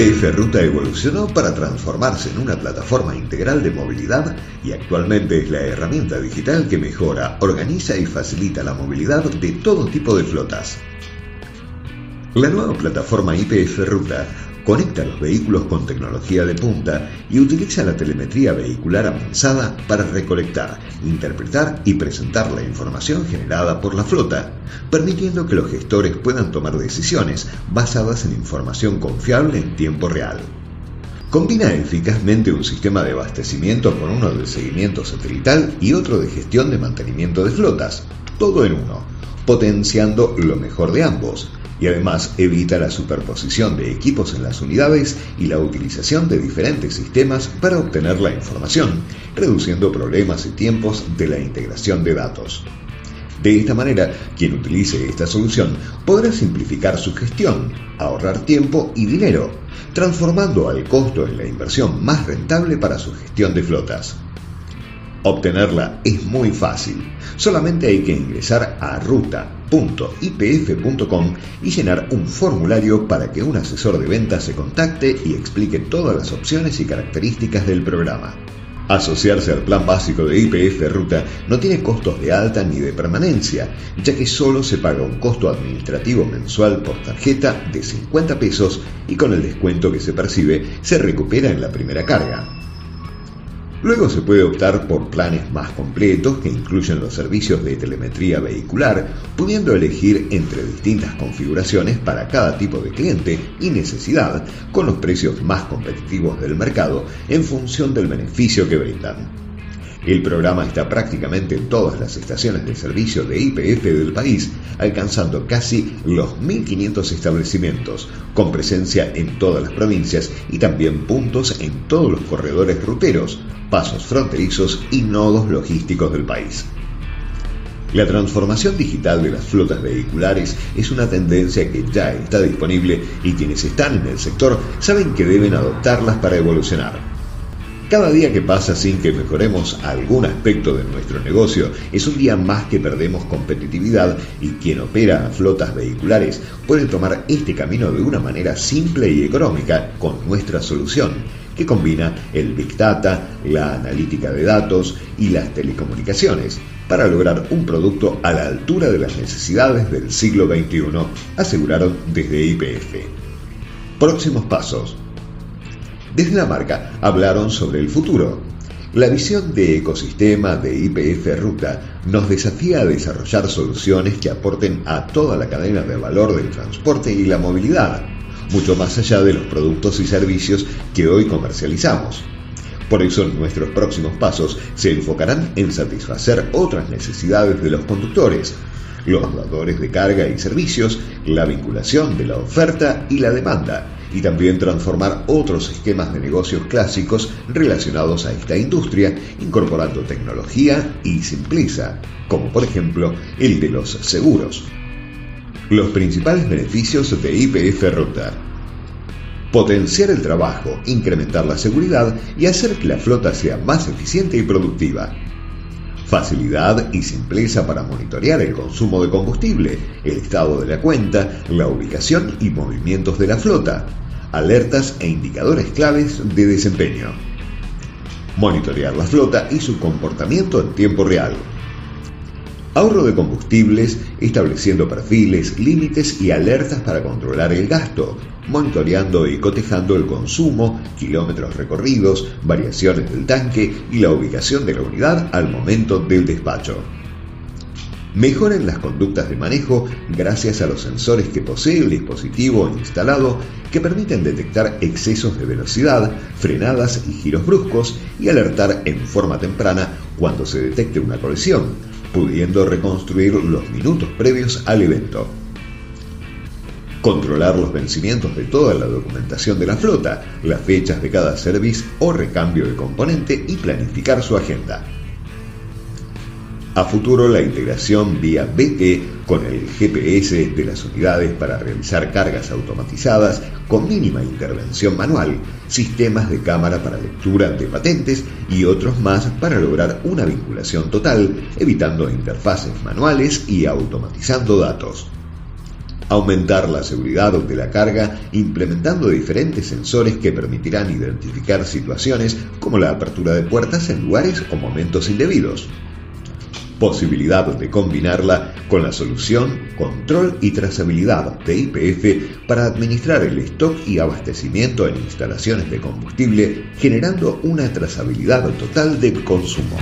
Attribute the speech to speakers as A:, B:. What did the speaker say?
A: IPF Ruta evolucionó para transformarse en una plataforma integral de movilidad y actualmente es la herramienta digital que mejora, organiza y facilita la movilidad de todo tipo de flotas. La nueva plataforma IPF Ruta conecta los vehículos con tecnología de punta y utiliza la telemetría vehicular avanzada para recolectar, interpretar y presentar la información generada por la flota, permitiendo que los gestores puedan tomar decisiones basadas en información confiable en tiempo real. Combina eficazmente un sistema de abastecimiento con uno de seguimiento satelital y otro de gestión de mantenimiento de flotas, todo en uno, potenciando lo mejor de ambos, y además evita la superposición de equipos en las unidades y la utilización de diferentes sistemas para obtener la información, reduciendo problemas y tiempos de la integración de datos. De esta manera, quien utilice esta solución podrá simplificar su gestión, ahorrar tiempo y dinero, transformando al costo en la inversión más rentable para su gestión de flotas. Obtenerla es muy fácil. Solamente hay que ingresar a ruta.ipf.com y llenar un formulario para que un asesor de ventas se contacte y explique todas las opciones y características del programa. Asociarse al plan básico de IPF Ruta no tiene costos de alta ni de permanencia, ya que solo se paga un costo administrativo mensual por tarjeta de 50 pesos y con el descuento que se percibe se recupera en la primera carga. Luego se puede optar por planes más completos que incluyen los servicios de telemetría vehicular, pudiendo elegir entre distintas configuraciones para cada tipo de cliente y necesidad, con los precios más competitivos del mercado en función del beneficio que brindan. El programa está prácticamente en todas las estaciones de servicio de IPF del país, alcanzando casi los 1.500 establecimientos, con presencia en todas las provincias y también puntos en todos los corredores ruteros, pasos fronterizos y nodos logísticos del país. La transformación digital de las flotas vehiculares es una tendencia que ya está disponible y quienes están en el sector saben que deben adoptarlas para evolucionar. Cada día que pasa sin que mejoremos algún aspecto de nuestro negocio es un día más que perdemos competitividad y quien opera flotas vehiculares puede tomar este camino de una manera simple y económica con nuestra solución, que combina el Big Data, la analítica de datos y las telecomunicaciones para lograr un producto a la altura de las necesidades del siglo XXI, aseguraron desde IPF. Próximos pasos desde la marca hablaron sobre el futuro. La visión de ecosistema de IPF Ruta nos desafía a desarrollar soluciones que aporten a toda la cadena de valor del transporte y la movilidad, mucho más allá de los productos y servicios que hoy comercializamos. Por eso nuestros próximos pasos se enfocarán en satisfacer otras necesidades de los conductores, los dadores de carga y servicios, la vinculación de la oferta y la demanda, y también transformar otros esquemas de negocios clásicos relacionados a esta industria, incorporando tecnología y simpleza, como por ejemplo el de los seguros. Los principales beneficios de IPF Ruta. Potenciar el trabajo, incrementar la seguridad y hacer que la flota sea más eficiente y productiva facilidad y simpleza para monitorear el consumo de combustible, el estado de la cuenta, la ubicación y movimientos de la flota, alertas e indicadores claves de desempeño. Monitorear la flota y su comportamiento en tiempo real. Ahorro de combustibles, estableciendo perfiles, límites y alertas para controlar el gasto, monitoreando y cotejando el consumo, kilómetros recorridos, variaciones del tanque y la ubicación de la unidad al momento del despacho. Mejoren las conductas de manejo gracias a los sensores que posee el dispositivo instalado que permiten detectar excesos de velocidad, frenadas y giros bruscos y alertar en forma temprana cuando se detecte una colisión, pudiendo reconstruir los minutos previos al evento controlar los vencimientos de toda la documentación de la flota, las fechas de cada service o recambio de componente y planificar su agenda. A futuro la integración vía BT con el GPS de las unidades para realizar cargas automatizadas con mínima intervención manual, sistemas de cámara para lectura de patentes y otros más para lograr una vinculación total, evitando interfaces manuales y automatizando datos. aumentar la seguridad de la carga implementando diferentes sensores que permitirán identificar situaciones como la apertura de puertas en lugares o momentos indebidos, posibilidad de combinarla con la solución control y trazabilidad de IPF para administrar el stock y abastecimiento en instalaciones de combustible, generando una trazabilidad total del consumo.